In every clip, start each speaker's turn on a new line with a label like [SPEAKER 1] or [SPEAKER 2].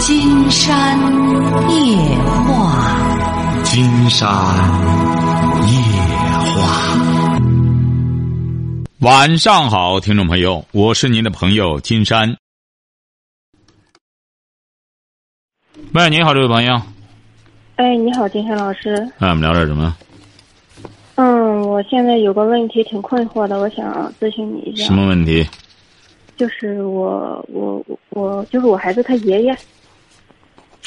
[SPEAKER 1] 金山夜话，
[SPEAKER 2] 金山夜话。晚上好，听众朋友，我是您的朋友金山。喂，你好，这位朋友。
[SPEAKER 3] 哎，你好，金山老师。
[SPEAKER 2] 哎，我们聊点什么？
[SPEAKER 3] 嗯，我现在有个问题挺困惑的，我想咨询你一下。
[SPEAKER 2] 什么问题？
[SPEAKER 3] 就是我我我就是我孩子他爷爷。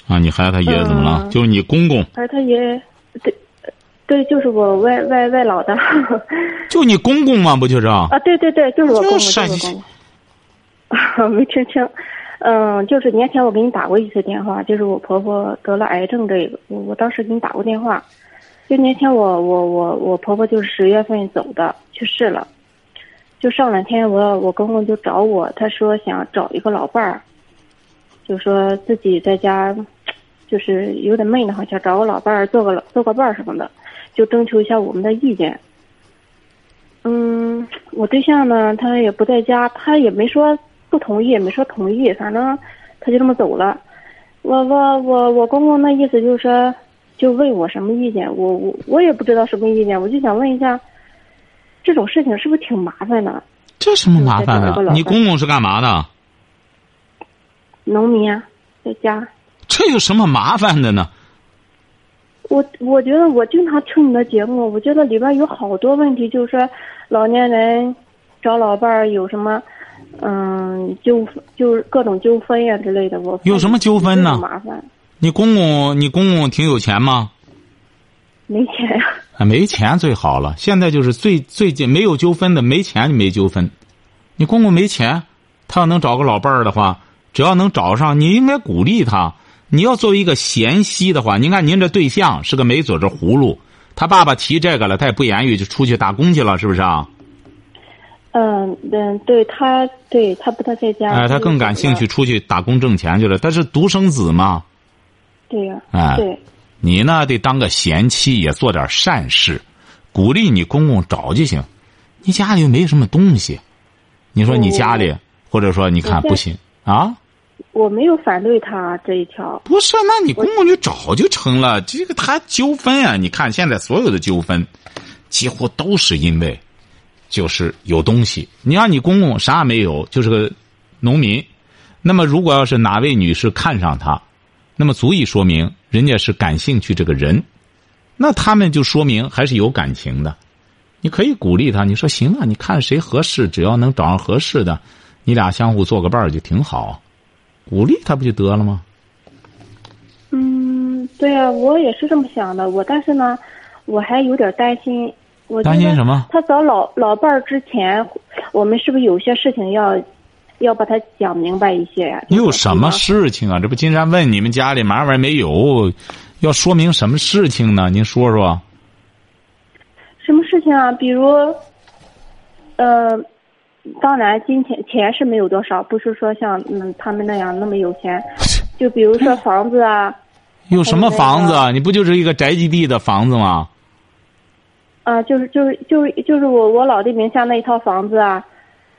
[SPEAKER 2] 啊，你孩子他爷爷怎么了？
[SPEAKER 3] 嗯
[SPEAKER 2] 就是你公公。
[SPEAKER 3] 而他爷爷，对，对，就是我外外外老的。
[SPEAKER 2] 就你公公吗？不就是啊？
[SPEAKER 3] 啊，对对对，就是我公公，
[SPEAKER 2] 就
[SPEAKER 3] 就是是我公公。没听清，嗯，就是年前我给你打过一次电话，就是我婆婆得了癌症这个，我我当时给你打过电话，就年前我我我我婆婆就是十月份走的，去世了，就上两天我我公公就找我，他说想找一个老伴儿，就说自己在家，就是有点闷的慌，想找个老伴儿做个做个伴儿什么的，就征求一下我们的意见。嗯，我对象呢，他也不在家，他也没说不同意，也没说同意，反正他就这么走了。我我我我公公那意思就是说，就问我什么意见，我我我也不知道什么意见，我就想问一下，这种事情是不是挺麻烦的？
[SPEAKER 2] 这什么麻烦的？你公公是干嘛的？
[SPEAKER 3] 农民啊，在家。
[SPEAKER 2] 这有什么麻烦的呢？
[SPEAKER 3] 我我觉得我经常听你的节目，我觉得里边有好多问题，就是说老年人找老伴儿有什么，嗯，纠就是各种纠纷呀、之类的。我
[SPEAKER 2] 有什么纠纷呢
[SPEAKER 3] 麻烦，
[SPEAKER 2] 你公公，你公公挺有钱吗？
[SPEAKER 3] 没钱呀、
[SPEAKER 2] 啊，没钱最好了。现在就是最最近没有纠纷的，没钱就没纠纷。你公公没钱，他要能找个老伴儿的话，只要能找上，你应该鼓励他。你要作为一个贤妻的话，您看您这对象是个没嘴的葫芦，他爸爸提这个了，他也不言语就出去打工去了，是不是啊？
[SPEAKER 3] 嗯嗯，对他，对他不太在家。
[SPEAKER 2] 哎，他更感兴趣，。出去打工挣钱去了。他是独生子嘛，
[SPEAKER 3] 对呀、
[SPEAKER 2] 哎
[SPEAKER 3] 对，
[SPEAKER 2] 你呢得当个贤妻，也做点善事，鼓励你公公找就行。你家里又没什么东西，你说你家里，或者说你看不行啊？
[SPEAKER 3] 我没有反对他这一条。
[SPEAKER 2] 不是，那你公公就找就成了。这个他纠纷啊，你看现在所有的纠纷，几乎都是因为，就是有东西。你让你公公啥也没有，就是个农民。那么如果要是哪位女士看上他，那么足以说明人家是感兴趣这个人，那他们就说明还是有感情的。你可以鼓励他，你说行啊，你看谁合适，只要能找上合适的，你俩相互做个伴儿就挺好。鼓励他不就得了吗？
[SPEAKER 3] 嗯，对呀、我也是这么想的。我但是呢，我还有点担心。我
[SPEAKER 2] 担心什么
[SPEAKER 3] 他找老老伴儿之前，我们是不是有些事情要要把他讲明白一些呀？
[SPEAKER 2] 你有什么事情啊？这不金山问你们家里嘛玩意没有，要说明什么事情呢？您说说。
[SPEAKER 3] 什么事情啊？比如，呃，当然金钱钱是没有多少，不是说像嗯他们那样那么有钱。就比如说房子啊，
[SPEAKER 2] 有什么房子啊？你不就是一个宅基地的房子吗？
[SPEAKER 3] 啊，就是就是就是就是我我老弟名下那一套房子啊，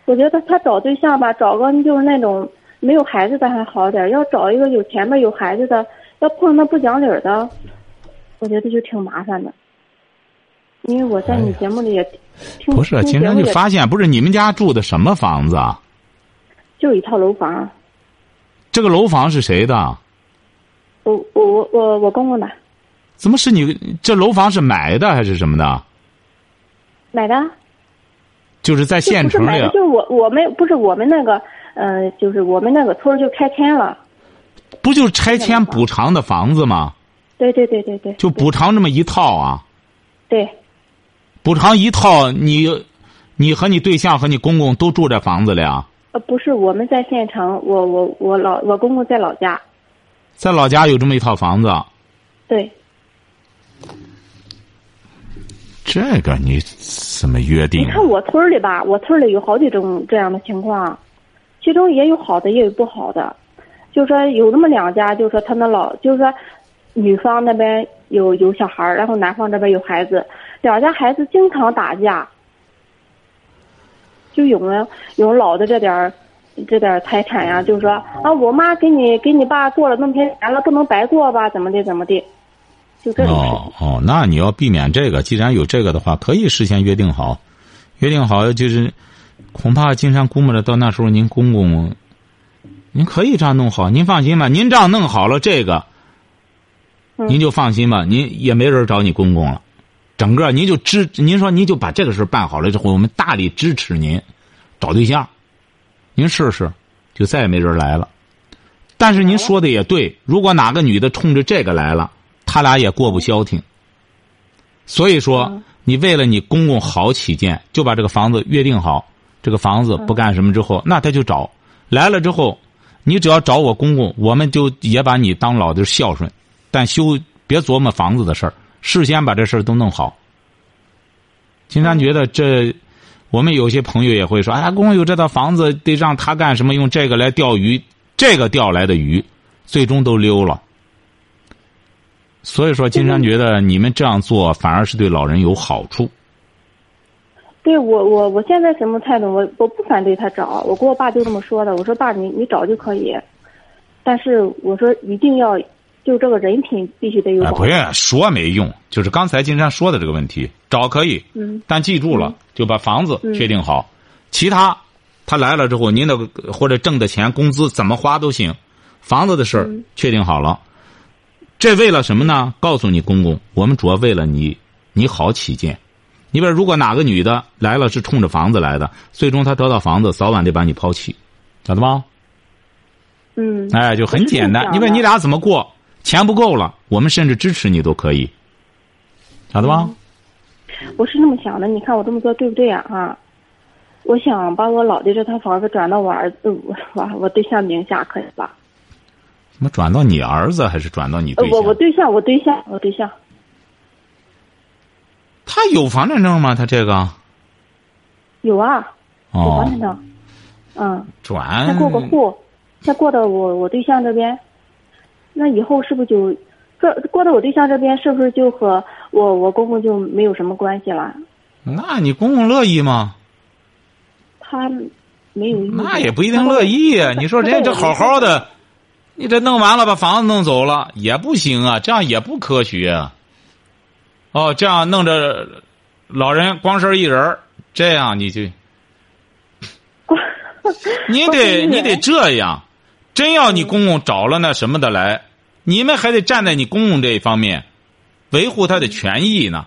[SPEAKER 3] 我觉得他找对象吧，找个就是那种没有孩子的还好点儿，要找一个有钱的有孩子的，要碰上那不讲理儿的，我觉得就挺麻烦的。因为我在你节目里也听，
[SPEAKER 2] 哎不是，
[SPEAKER 3] 听
[SPEAKER 2] 金山
[SPEAKER 3] 节目也
[SPEAKER 2] 就发现，不是你们家住的什么房子啊？
[SPEAKER 3] 就一套楼房，
[SPEAKER 2] 这个楼房是谁的？
[SPEAKER 3] 我我我我我公公的
[SPEAKER 2] 怎么是你？这楼房是买的还是什么的？
[SPEAKER 3] 买的，
[SPEAKER 2] 就是在县城里
[SPEAKER 3] 就是我我们不是我们那个，呃，就是我们那个村儿就拆迁了，
[SPEAKER 2] 不就是拆迁补偿的房子吗？
[SPEAKER 3] 对对对对对，
[SPEAKER 2] 就补偿这么一套啊？
[SPEAKER 3] 对。
[SPEAKER 2] 补偿一套，你，你和你对象和你公公都住这房子里啊？
[SPEAKER 3] 呃，不是，我们在县城，我我我老我公公在老家，
[SPEAKER 2] 在老家有这么一套房子，
[SPEAKER 3] 对，
[SPEAKER 2] 这个你怎么约定啊？
[SPEAKER 3] 你看我村儿里吧，我村儿里有好几种这样的情况，其中也有好的，也有不好的。就说有那么两家，就说他那老，就是说女方那边有有小孩儿，然后男方这边有孩子，两家孩子经常打架。就有人有老的这点儿这点儿财产呀，就是说啊，我妈给你给你爸过了那么些年了，不能白过吧？怎么的怎么的？就这种
[SPEAKER 2] 哦哦，那你要避免这个，既然有这个的话，可以事先约定好，约定好就是，恐怕金山估摸着到那时候您公公，您可以这样弄好，您放心吧，您这样弄好了这个，
[SPEAKER 3] 嗯
[SPEAKER 2] 您就放心吧，您也没人找你公公了，整个您就支，您说您就把这个事办好了之后，我们大力支持您找对象，您试试，就再也没人来了。但是您说的也对，如果哪个女的冲着这个来了，他俩也过不消停。所以说
[SPEAKER 3] 嗯，
[SPEAKER 2] 你为了你公公好起见，就把这个房子约定好，这个房子不干什么之后，那他就找来了之后，你只要找我公公，我们就也把你当老的孝顺，但修别琢磨房子的事儿，事先把这事儿都弄好。金山觉得这，我们有些朋友也会说，哎，公公有这套房子，得让他干什么？用这个来钓鱼，这个钓来的鱼，最终都溜了。所以说，金山觉得你们这样做反而是对老人有好处。
[SPEAKER 3] 对我我我现在什么态度？我我不反对他找，我跟我爸就这么说的。我说爸，你你找就可以，但是我说一定要就这个人品必须得有
[SPEAKER 2] 哎，
[SPEAKER 3] 保
[SPEAKER 2] 不是说没用，就是刚才金山说的这个问题，找可以，
[SPEAKER 3] 嗯
[SPEAKER 2] 但记住了，就把房子
[SPEAKER 3] 嗯
[SPEAKER 2] 确定好，其他他来了之后，您的或者挣的钱、工资怎么花都行，房子的事儿
[SPEAKER 3] 嗯
[SPEAKER 2] 确定好了。这为了什么呢？告诉你公公，我们主要为了你你好起见。你比如，如果哪个女的来了是冲着房子来的，最终她得到房子，早晚得把你抛弃，晓得吗？
[SPEAKER 3] 嗯，
[SPEAKER 2] 哎，就很简单。你问你俩怎么过？钱不够了，我们甚至支持你都可以，晓得吧？
[SPEAKER 3] 我是那么想的，你看我这么做对不对啊？啊，我想把我老的这套房子转到我儿子我我我对象名下，可以吧？
[SPEAKER 2] 怎么转到你儿子还是转到你
[SPEAKER 3] 呃
[SPEAKER 2] 对，象？
[SPEAKER 3] 我我对象，我对象，我对象，
[SPEAKER 2] 他有房产证吗？他这个
[SPEAKER 3] 有啊，有
[SPEAKER 2] 哦
[SPEAKER 3] 房，产证，嗯，
[SPEAKER 2] 转
[SPEAKER 3] 先过个户，先过到我我对象这边，那以后是不是就这过到我对象这边，是不是就和我我公公就没有什么关系了？
[SPEAKER 2] 那你公公乐意吗？
[SPEAKER 3] 他没有，
[SPEAKER 2] 那也不一定乐意呀。你说人家这好好的，你这弄完了把房子弄走了也不行啊，这样也不科学啊。哦，这样弄着老人光身一人儿这样你就你得你得这样，真要你公公找了那什么的来，你们还得站在你公公这一方面，维护他的权益呢。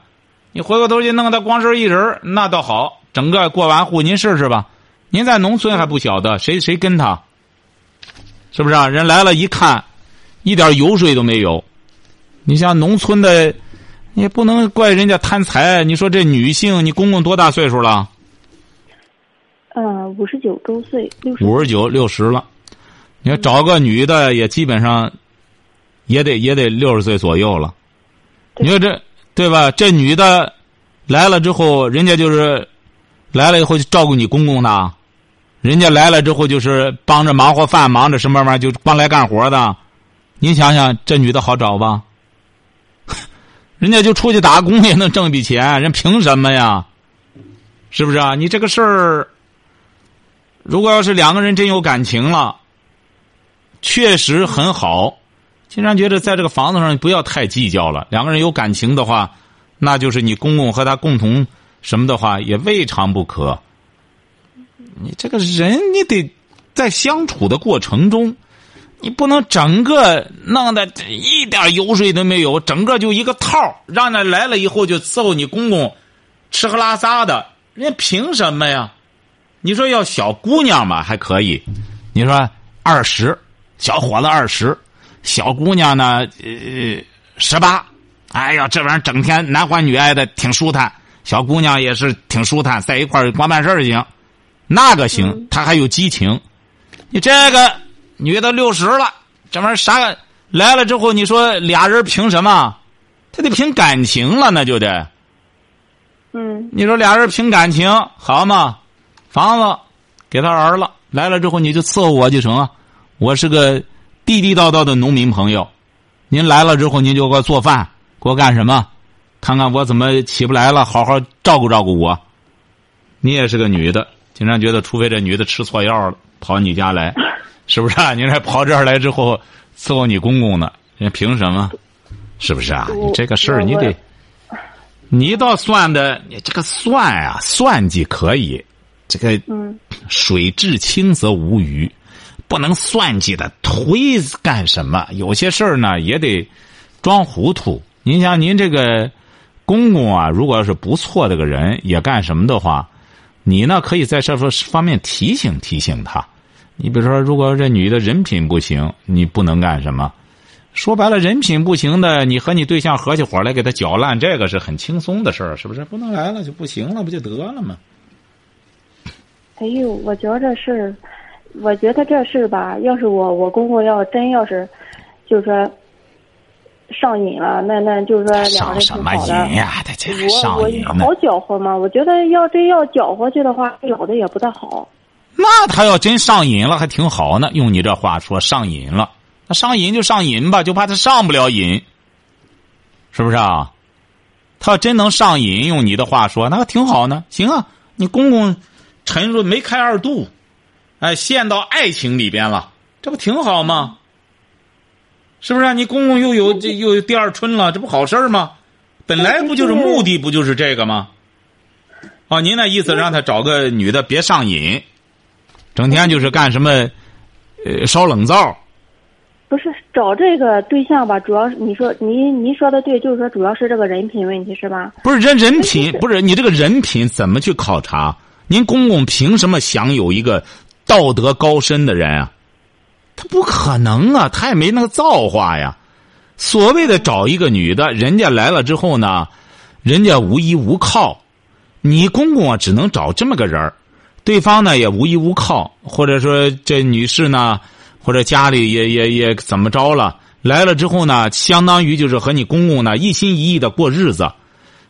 [SPEAKER 2] 你回过头去弄他光身一人儿那倒好，整个过完户您试试吧。您在农村还不晓得谁谁跟他，是不是啊？人来了一看，一点油水都没有。你像农村的，也不能怪人家贪财。你说这女性，你公公多大岁数了？
[SPEAKER 3] 呃，五十九周岁，六十
[SPEAKER 2] 五十九、六十了。你要找个女的，也基本上，也得也得六十岁左右了。你说这对吧？这女的来了之后，人家就是来了以后就照顾你公公的，人家来了之后就是帮着忙活饭，忙着什么玩意儿，就帮来干活的。您想想，这女的好找吧？人家就出去打工也能挣笔钱，人凭什么呀？是不是啊？你这个事儿，如果要是两个人真有感情了，确实很好。经常觉得在这个房子上不要太计较了。两个人有感情的话，那就是你公公和他共同什么的话，也未尝不可。你这个人，你得在相处的过程中，你不能整个弄得一点油水都没有，整个就一个套让那来了以后就伺候你公公吃喝拉撒的，人家凭什么呀？你说要小姑娘吧还可以，你说二十，小伙子二十，小姑娘呢呃十八，哎呀这玩意儿整天男欢女爱的挺舒坦，小姑娘也是挺舒坦，在一块儿光办事儿行，那个行，她还有激情。你这个女的六十了，这玩意儿啥来了之后，你说俩人凭什么？他得凭感情了，那就得。
[SPEAKER 3] 嗯
[SPEAKER 2] 你说俩人凭感情好嘛？房子给他儿了，来了之后你就伺候我就成啊。我是个地地道道的农民朋友，您来了之后您就给我做饭，给我干什么？看看我怎么起不来了，好好照顾照顾我。你也是个女的，经常觉得，除非这女的吃错药了，跑你家来，是不是啊？你还跑这儿来之后伺候你公公呢？人凭什么？是不是啊？你这个事儿你得，你倒算的，你这个算啊，算计可以，这个
[SPEAKER 3] 嗯
[SPEAKER 2] 水至清则无鱼，不能算计的推干什么？有些事儿呢也得装糊涂。您像您这个公公啊，如果要是不错的个人，也干什么的话，你呢可以在这方面提醒提醒他。你比如说，如果这女的人品不行，你不能干什么？说白了，人品不行的，你和你对象合起伙来给他搅烂，这个是很轻松的事儿，是不是？不能来了就不行了，不就得了吗？
[SPEAKER 3] 哎呦，我觉着是，我觉得这事吧，要是我我公公要真要是，就是说上瘾了，那那就是说两个
[SPEAKER 2] 什么
[SPEAKER 3] 挺好的。
[SPEAKER 2] 瘾呀？他这还
[SPEAKER 3] 我我
[SPEAKER 2] 上瘾呢
[SPEAKER 3] 好？搅和吗？我觉得要真要搅和去的话，有的也不太好。
[SPEAKER 2] 那他要真上瘾了，还挺好呢。用你这话说，上瘾了，那上瘾就上瘾吧，就怕他上不了瘾，是不是啊？他要真能上瘾，用你的话说，那还挺好呢。行啊，你公公沉入没开二度，哎，陷到爱情里边了，这不挺好吗？是不是、啊？你公公又有这又有第二春了，这不好事儿吗？本来不就是目的不就是这个吗？哦，您那意思让他找个女的别上瘾，整天就是干什么，呃，烧冷灶。
[SPEAKER 3] 不是找这个对象吧，主要是你说您您说的对，就是说主要是这个人品问题，是吧？
[SPEAKER 2] 不是人人品不是你这个人品怎么去考察？您公公凭什么享有一个道德高深的人啊？他不可能啊，他也没那个造化呀。所谓的找一个女的，人家来了之后呢，人家无依无靠，你公公啊只能找这么个人儿对方呢也无依无靠，或者说这女士呢，或者家里也也也怎么着了，来了之后呢，相当于就是和你公公呢一心一意的过日子。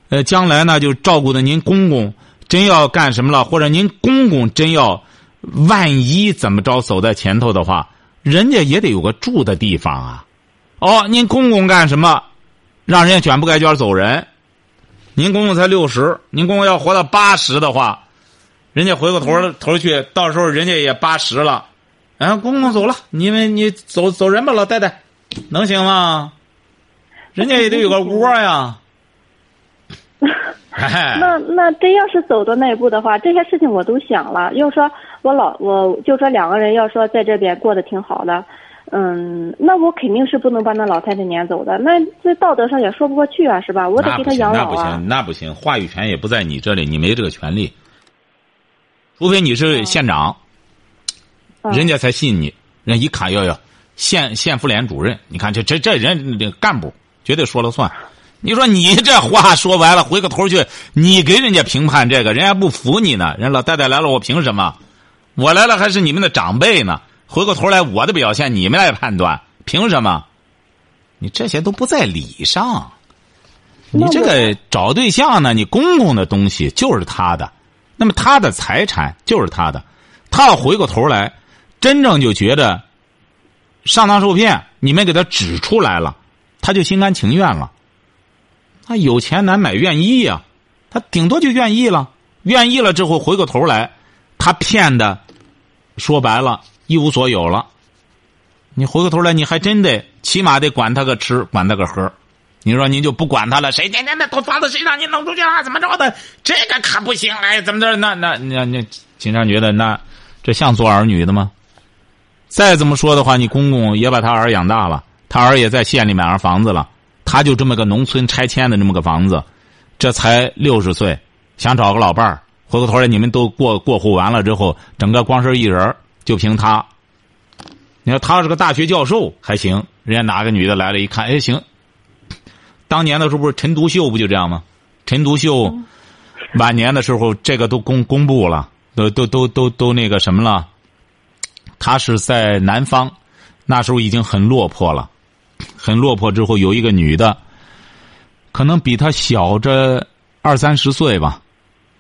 [SPEAKER 2] 呃，将来呢，就照顾的您公公真要干什么了，或者您公公真要万一怎么着走在前头的话，人家也得有个住的地方啊。哦，您公公干什么，让人家卷不盖卷走人。您公公才六十，您公公要活到八十的话，人家回过头头去，到时候人家也八十了，哎，公公走了，你们你走走人吧，老太太，能行吗？人家也得有个窝呀。哎，
[SPEAKER 3] 那那真要是走到那一步的话，这些事情我都想了。要说我老我就说两个人要说在这边过得挺好的，嗯，那我肯定是不能把那老太太撵走的。那在道德上也说不过去啊，是吧？我得给他
[SPEAKER 2] 那不行，
[SPEAKER 3] 养老啊。
[SPEAKER 2] 那不行，那不行，话语权也不在你这里，你没这个权利。除非你是县长，
[SPEAKER 3] 嗯
[SPEAKER 2] 人家才信你。人一看，哟哟，县县妇联主任，你看这这这人这干部绝对说了算。你说你这话说完了，回过头去，你给人家评判这个，人家不服你呢。人老太太来了，我凭什么？我来了还是你们的长辈呢？回过头来，我的表现你们来判断，凭什么？你这些都不在理上。你这个找对象呢，你公公的东西就是他的，那么他的财产就是他的，他要回过头来，真正就觉得上当受骗，你们给他指出来了，他就心甘情愿了。他有钱难买愿意呀、他顶多就愿意了，愿意了之后回过头来，他骗的，说白了一无所有了。你回过头来，你还真得起码得管他个吃，管他个喝。你说您就不管他了，谁天天的都房子谁让你弄出去了，怎么着的？这个可不行，哎，怎么着？那那那那，经常觉得那这像做儿女的吗？再这么说的话，你公公也把他儿养大了，他儿也在县里买上房子了，他就这么个农村拆迁的这么个房子，这才六十岁，想找个老伴儿，回过头来你们都过过户完了之后，整个光身一人就凭他。你说他是个大学教授还行，人家哪个女的来了一看，哎行。当年的时候不是陈独秀不就这样吗？陈独秀晚年的时候，这个都公公布了，都都都都都那个什么了。他是在南方，那时候已经很落魄了，很落魄。之后有一个女的，可能比他小着二三十岁吧。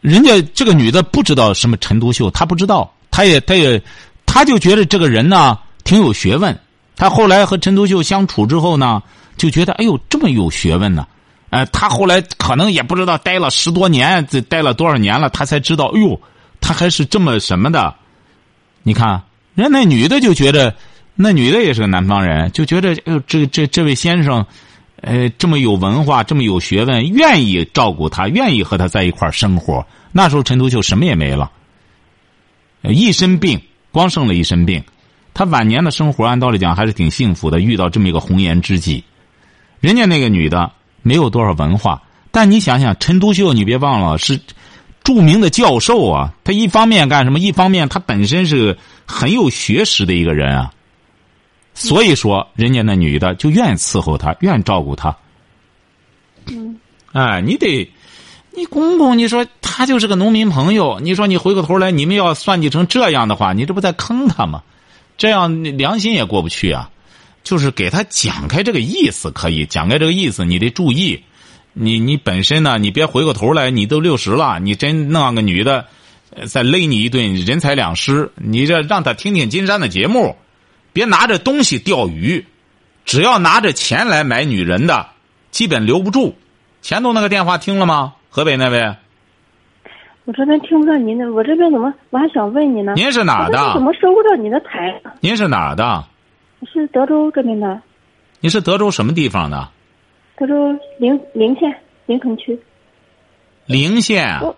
[SPEAKER 2] 人家这个女的不知道什么陈独秀，她不知道，她也她也，她就觉得这个人呢挺有学问。她后来和陈独秀相处之后呢，就觉得哎呦这么有学问呢。呃，她后来可能也不知道待了十多年，这待了多少年了，她才知道，哎呦，他还是这么什么的。你看人那女的就觉得，那女的也是个南方人，就觉得，哎呦，这这这位先生，呃，这么有文化，这么有学问，愿意照顾他，愿意和他在一块生活。那时候陈独秀什么也没了，一身病，光剩了一身病。他晚年的生活，按道理讲还是挺幸福的，遇到这么一个红颜知己。人家那个女的没有多少文化，但你想想，陈独秀，你别忘了是著名的教授啊。他一方面干什么？一方面他本身是很有学识的一个人啊。所以说，人家那女的就愿意伺候他，愿意照顾他。
[SPEAKER 3] 嗯。
[SPEAKER 2] 哎，你得，你公公，你说他就是个农民朋友，你说你回过头来，你们要算计成这样的话，你这不在坑他吗？这样良心也过不去啊！就是给他讲开这个意思，可以讲开这个意思，你得注意。你你本身呢，你别回过头来，你都六十了，你真弄个女的，再勒你一顿，人财两失。你这让他听听金山的节目，别拿着东西钓鱼，只要拿着钱来买女人的，基本留不住。前头那个电话听了吗？河北那位？
[SPEAKER 3] 我这边听不到您的，我这边怎么？我还想问你呢。
[SPEAKER 2] 您是哪的？
[SPEAKER 3] 怎么收不到你的台？
[SPEAKER 2] 您是哪儿的？
[SPEAKER 3] 我是德州这边的。
[SPEAKER 2] 你是德州什么地方的？
[SPEAKER 3] 德州临临县临城区。
[SPEAKER 2] 临县。
[SPEAKER 3] 我，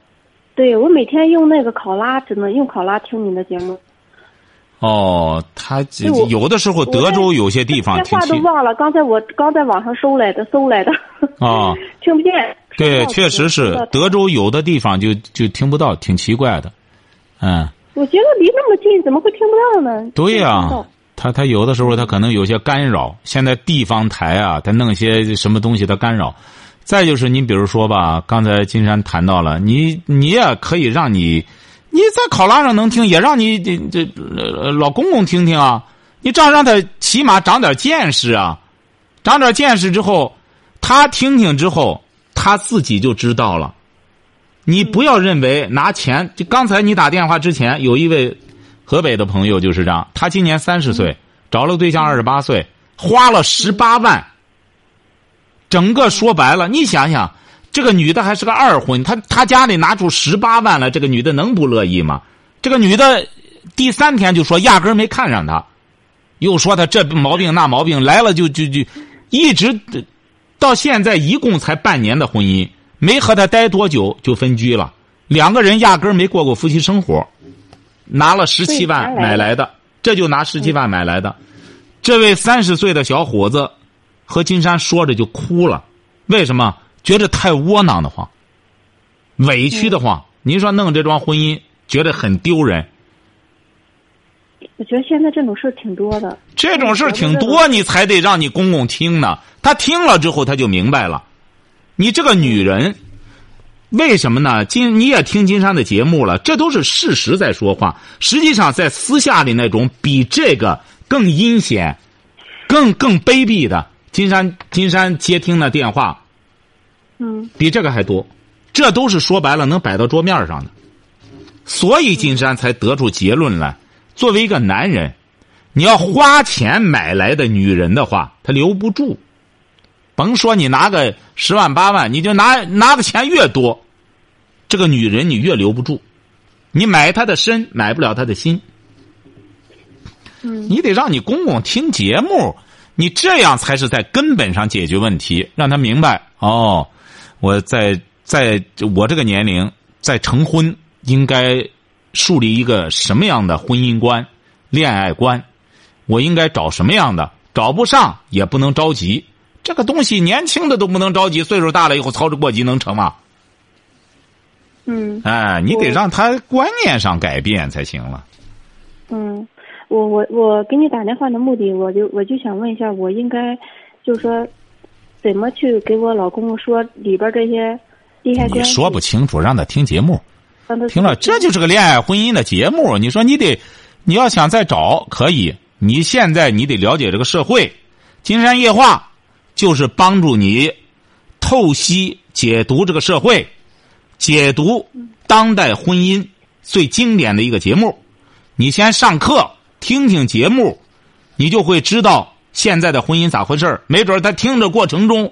[SPEAKER 3] 对我每天用那个考拉，只能用考拉听你的节目。
[SPEAKER 2] 哦，他有的时候德州有些地方。
[SPEAKER 3] 电话都忘了，刚才我刚在网上搜来的，搜来的。
[SPEAKER 2] 啊。
[SPEAKER 3] 听不见。
[SPEAKER 2] 对，确实是德州有的地方就就听不到，挺奇怪的，嗯。
[SPEAKER 3] 我觉得离那么近，怎么会听不到呢？
[SPEAKER 2] 对呀，他他有的时候他可能有些干扰。现在地方台啊，他弄些什么东西他干扰。再就是你比如说吧，刚才金山谈到了，你你也可以让你你在考拉上能听，也让你这这老公公听听啊。你这样让他起码长点见识啊，长点见识之后，他听听之后。他自己就知道了，你不要认为拿钱。就刚才你打电话之前，有一位河北的朋友就是这样。他今年三十岁，找了个对象二十八岁，花了十八万。整个说白了，你想想，这个女的还是个二婚，她她家里拿出十八万来，这个女的能不乐意吗？这个女的第三天就说压根没看上他，又说他这毛病那毛病来了就就就一直。到现在一共才半年的婚姻，没和他待多久就分居了。两个人压根儿没过过夫妻生活，拿了十七万买来的，这就拿十七万买来的。这位三十岁的小伙子和金山说着就哭了，为什么？觉得太窝囊的慌，委屈的慌。您说弄这桩婚姻，觉得很丢人。
[SPEAKER 3] 我觉得现在这种事挺多的。
[SPEAKER 2] 这种事挺多，你才得让你公公听呢。他听了之后，他就明白了。你这个女人，为什么呢？金你也听金山的节目了，这都是事实在说话。实际上，在私下里那种比这个更阴险、更更卑鄙的，金山金山接听的电话，
[SPEAKER 3] 嗯，
[SPEAKER 2] 比这个还多。这都是说白了能摆到桌面上的，所以金山才得出结论来。作为一个男人，你要花钱买来的女人的话，他留不住。甭说你拿个十万八万，你就拿拿的钱越多，这个女人你越留不住。你买她的身，买不了她的心。
[SPEAKER 3] 嗯，
[SPEAKER 2] 你得让你公公听节目，你这样才是在根本上解决问题，让他明白哦。我在在我这个年龄在成婚应该。树立一个什么样的婚姻观、恋爱观？我应该找什么样的？找不上也不能着急。这个东西年轻的都不能着急，岁数大了以后操之过急能成吗？
[SPEAKER 3] 嗯。
[SPEAKER 2] 哎，你得让他观念上改变才行了。
[SPEAKER 3] 嗯，我我我给你打电话的目的，我就我就想问一下，我应该就是说怎么去给我老公说里边这些利害关
[SPEAKER 2] 系？你说不清楚，让他听节目。听了，这就是个恋爱婚姻的节目。你说你得，你要想再找可以。你现在你得了解这个社会，《金山夜话》就是帮助你透析解读这个社会，解读当代婚姻最经典的一个节目。你先上课听听节目，你就会知道现在的婚姻咋回事没准他听着过程中，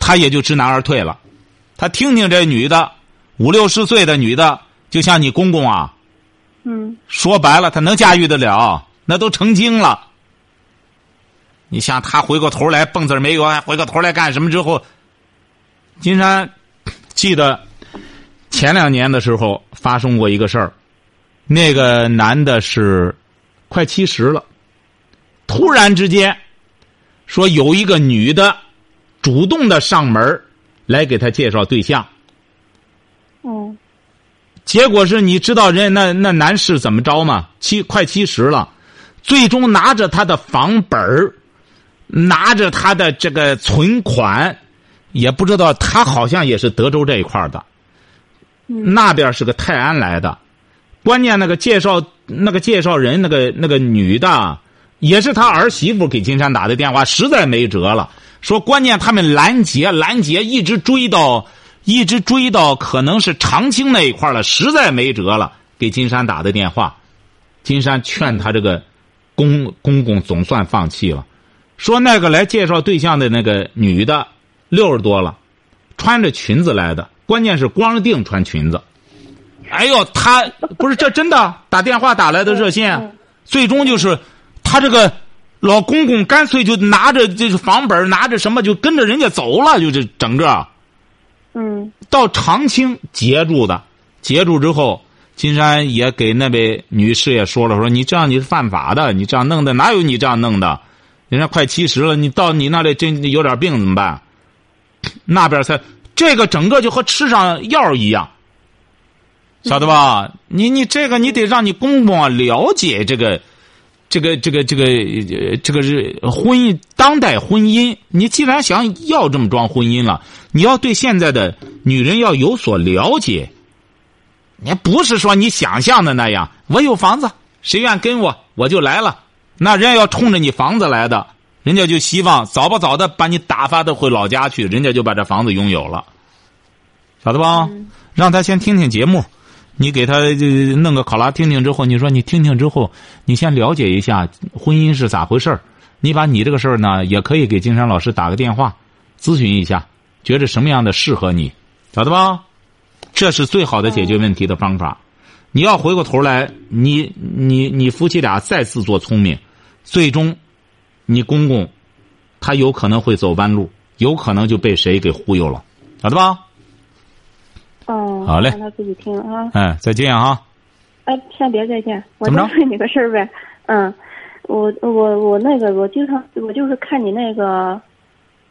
[SPEAKER 2] 他也就知难而退了。他听听这女的。五六十岁的女的，就像你公公啊，
[SPEAKER 3] 嗯
[SPEAKER 2] 说白了，他能驾驭得了，那都成精了。你像他回过头来蹦子没有，还回过头来干什么之后？金山记得前两年的时候发生过一个事儿，那个男的是快七十了，突然之间说有一个女的主动的上门儿来给他介绍对象，
[SPEAKER 3] 嗯
[SPEAKER 2] 结果是你知道人那那男士怎么着吗？七快七十了，最终拿着他的房本儿，拿着他的这个存款，也不知道他好像也是德州这一块的，
[SPEAKER 3] 嗯。
[SPEAKER 2] 那边是个泰安来的，关键那个介绍那个介绍人那个那个女的，也是他儿媳妇给金山打的电话，实在没辙了，说关键他们拦截拦截，一直追到一直追到可能是长青那一块了，实在没辙了，给金山打的电话，金山劝他这个公公公总算放弃了，说那个来介绍对象的那个女的六十多了，穿着裙子来的，关键是光着腚穿裙子。哎呦，他不是这真的打电话打来的热线，
[SPEAKER 3] 嗯。
[SPEAKER 2] 最终就是他这个老公公干脆就拿着这是房本，拿着什么就跟着人家走了，就这整个
[SPEAKER 3] 嗯
[SPEAKER 2] 到长清截住的，截住之后，金山也给那位女士也说了，说你这样你是犯法的，你这样弄的哪有你这样弄的？人家快七十了，你到你那里真有点病怎么办？那边才这个整个就和吃上药一样，晓得吧？你你这个你得让你公公啊了解这个。这个这个这个呃这个是婚姻，当代婚姻。你既然想要这么桩婚姻了，你要对现在的女人要有所了解。你不是说你想象的那样，我有房子，谁愿跟我我就来了。那人家要冲着你房子来的，人家就希望早不早的把你打发的回老家去，人家就把这房子拥有了，晓得吧？让他先听听节目。你给他弄个考拉听听之后，你说你听听之后，你先了解一下婚姻是咋回事儿。你把你这个事儿呢，也可以给金山老师打个电话，咨询一下，觉着什么样的适合你，晓得吧？这是最好的解决问题的方法。你要回过头来，你你你夫妻俩再自作聪明，最终，你公公，他有可能会走弯路，有可能就被谁给忽悠了，晓得吧？
[SPEAKER 3] 哦，
[SPEAKER 2] 好嘞
[SPEAKER 3] 让他自己听啊。
[SPEAKER 2] 嗯，再见啊。
[SPEAKER 3] 哎，先别再见，我
[SPEAKER 2] 怎么着
[SPEAKER 3] 再问你个事儿呗。嗯，我我我那个我经常我就是看你那个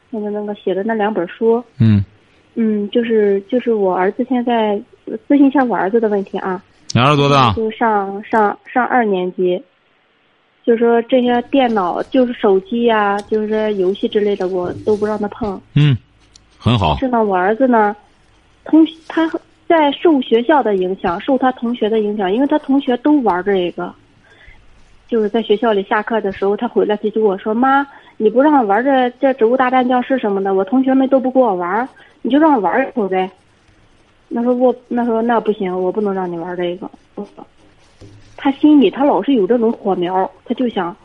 [SPEAKER 3] 那个那个写的那两本书，
[SPEAKER 2] 嗯，
[SPEAKER 3] 嗯，就是就是我儿子现在咨询一下我儿子的问题啊，
[SPEAKER 2] 你儿子多大？
[SPEAKER 3] 就上上上二年级，就说这些电脑就是手机呀、就是游戏之类的，我都不让他碰。
[SPEAKER 2] 嗯，很好。
[SPEAKER 3] 是呢，我儿子呢，通他在受学校的影响，受他同学的影响，因为他同学都玩这个。就是在学校里下课的时候，他回来他就跟我说：“妈，你不让我玩这这植物大战僵尸什么的，我同学们都不跟我玩，你就让我玩一会儿呗。”那时候我那时候那不行，我不能让你玩这个。他心里他老是有这种火苗，他就想，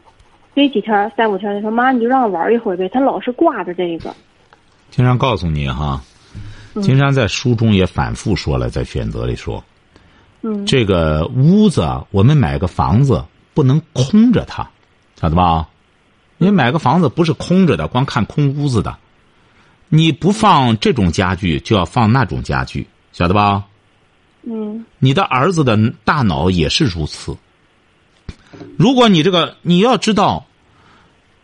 [SPEAKER 3] 这几天三五天，他说妈你就让我玩一会儿呗，他老是挂着这个。
[SPEAKER 2] 经常告诉你哈，金山在书中也反复说了，在选择里说，
[SPEAKER 3] 嗯
[SPEAKER 2] 这个屋子啊，我们买个房子不能空着它，晓得吧？你买个房子不是空着的，光看空屋子的，你不放这种家具，就要放那种家具，晓得吧？
[SPEAKER 3] 嗯
[SPEAKER 2] 你的儿子的大脑也是如此。如果你这个你要知道，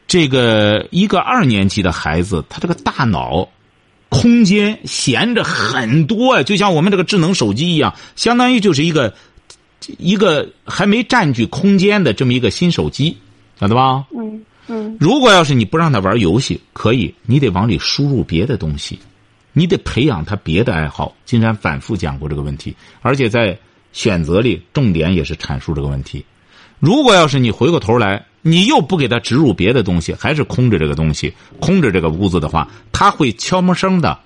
[SPEAKER 2] 这个一个二年级的孩子，他这个大脑空间闲着很多呀，就像我们这个智能手机一样，相当于就是一个一个还没占据空间的这么一个新手机，晓得吧？
[SPEAKER 3] 嗯嗯
[SPEAKER 2] 如果要是你不让他玩游戏，可以，你得往里输入别的东西，你得培养他别的爱好。金山反复讲过这个问题，而且在选择里重点也是阐述这个问题。如果要是你回过头来，你又不给他植入别的东西，还是空着这个东西，空着这个屋子的话，他会悄没声的，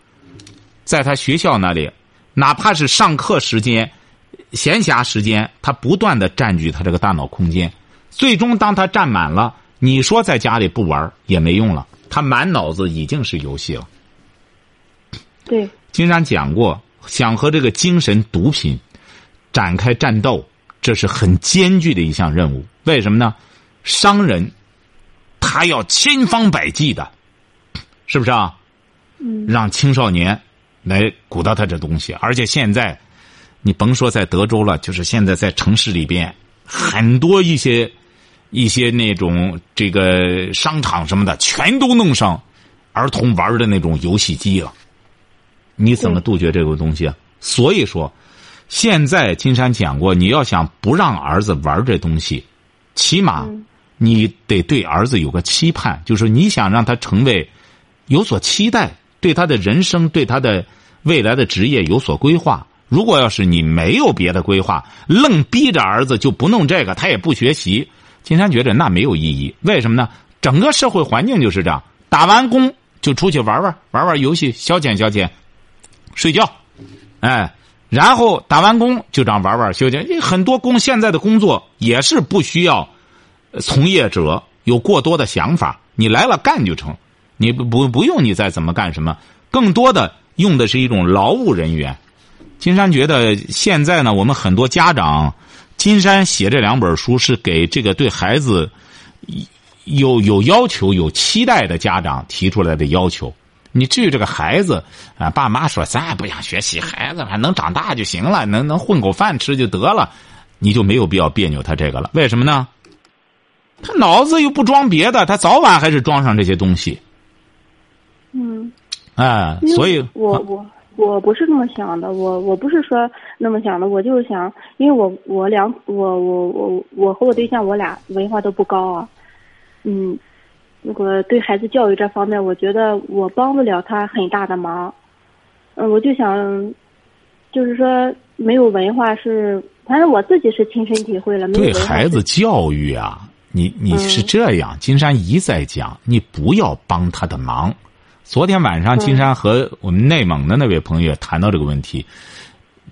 [SPEAKER 2] 在他学校那里，哪怕是上课时间、闲暇时间，他不断的占据他这个大脑空间。最终，当他占满了，你说在家里不玩也没用了，他满脑子已经是游戏了。
[SPEAKER 3] 对
[SPEAKER 2] 金山讲过，想和这个精神毒品展开战斗，这是很艰巨的一项任务。为什么呢？商人他要千方百计的，是不是啊？
[SPEAKER 3] 嗯，
[SPEAKER 2] 让青少年来鼓捣他这东西，而且现在你甭说在德州了，就是现在在城市里边，很多一些一些那种这个商场什么的，全都弄上儿童玩的那种游戏机了。你怎么杜绝这个东西啊？所以说，现在金山讲过，你要想不让儿子玩这东西，起码你得对儿子有个期盼，就是你想让他成为有所期待，对他的人生、对他的未来的职业有所规划。如果要是你没有别的规划，愣逼着儿子就不弄这个，他也不学习，金山觉得那没有意义。为什么呢？整个社会环境就是这样，打完工就出去玩玩，玩玩游戏，消遣消遣。睡觉，哎，然后打完工就这样玩玩休闲。很多工现在的工作也是不需要从业者有过多的想法，你来了干就成，你不不不用你再怎么干什么，更多的用的是一种劳务人员。金山觉得现在呢，我们很多家长，金山写这两本书是给这个对孩子有有要求、有期待的家长提出来的要求。你至于这个孩子啊，爸妈说咱也不想学习，孩子还能长大就行了，能能混口饭吃就得了，你就没有必要别扭他这个了。为什么呢？他脑子又不装别的，他早晚还是装上这些东西。
[SPEAKER 3] 嗯，
[SPEAKER 2] 哎，所以
[SPEAKER 3] 我我我不是这么想的，我我不是说那么想的，我就是想，因为我我两我我我我和我对象我俩文化都不高啊，嗯。那个对孩子教育这方面，我觉得我帮不了他很大的忙。嗯，我就想，就是说没有文化是，反正我自己是亲身体会了。
[SPEAKER 2] 对孩子教育啊，你你是这样，金山一再讲，你不要帮他的忙。昨天晚上，金山和我们内蒙的那位朋友也谈到这个问题，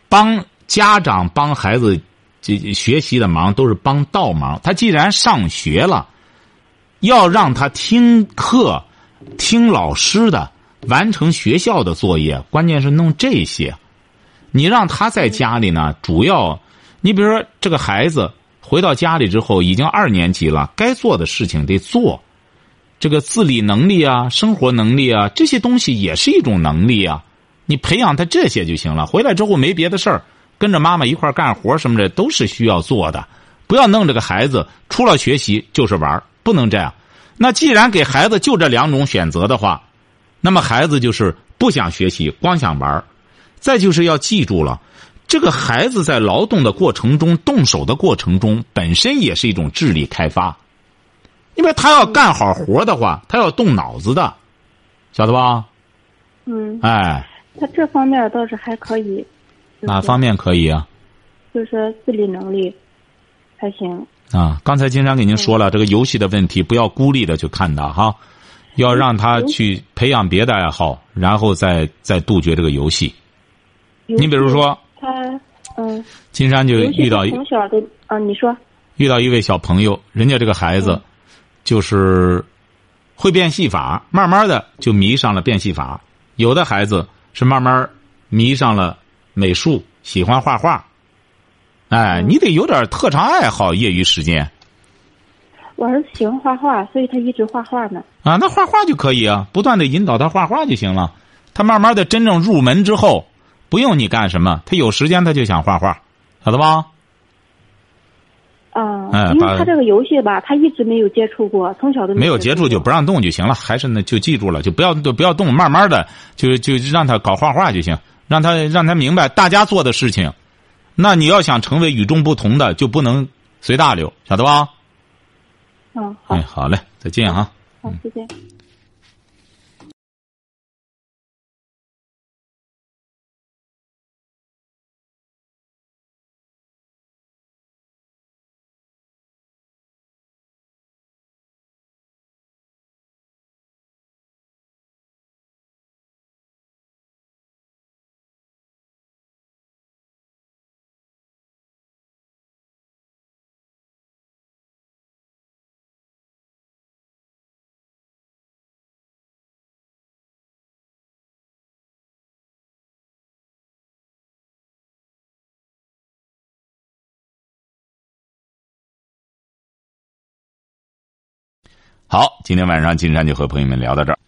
[SPEAKER 2] 帮家长帮孩子这学习的忙都是帮倒忙。他既然上学了。要让他听课，听老师的，完成学校的作业。关键是弄这些，你让他在家里呢，主要，你比如说这个孩子回到家里之后，已经二年级了，该做的事情得做，这个自理能力啊，生活能力啊，这些东西也是一种能力啊。你培养他这些就行了。回来之后没别的事儿，跟着妈妈一块干活什么的都是需要做的。不要弄这个孩子除了学习就是玩不能这样。那既然给孩子就这两种选择的话，那么孩子就是不想学习，光想玩再就是要记住了，这个孩子在劳动的过程中、动手的过程中，本身也是一种智力开发。因为他要干好活的话，他要动脑子的，晓得吧？
[SPEAKER 3] 嗯。
[SPEAKER 2] 哎。
[SPEAKER 3] 他这方面倒是还可以。
[SPEAKER 2] 哪方面可以啊？
[SPEAKER 3] 就是自理能力，还行。
[SPEAKER 2] 啊，刚才金山给您说了这个游戏的问题，不要孤立的去看他哈，要让他去培养别的爱好，然后再再杜绝这个游戏。你比如说，金山就遇到
[SPEAKER 3] 从小的啊，你说
[SPEAKER 2] 遇到一位小朋友，人家这个孩子就是会变戏法，慢慢的就迷上了变戏法。有的孩子是慢慢迷上了美术，喜欢画画。哎，你得有点特长爱好，业余时间。
[SPEAKER 3] 我儿子喜欢画画，所以他一直画画呢。
[SPEAKER 2] 啊，那画画就可以啊，不断的引导他画画就行了。他慢慢的真正入门之后，不用你干什么，他有时间他就想画画，晓得吧？
[SPEAKER 3] 啊，因为他这个游戏吧，他一直没有接触过，从小都
[SPEAKER 2] 没有接触就不让动就行了。还是那就记住了，就不要就不要动，慢慢的就就让他搞画画就行，让他让他明白大家做的事情。那你要想成为与众不同的，就不能随大流，晓得吧？
[SPEAKER 3] 嗯，好。
[SPEAKER 2] 哎，好嘞，再见
[SPEAKER 3] 啊。好，再见。
[SPEAKER 2] 好，今天晚上金山就和朋友们聊到这儿。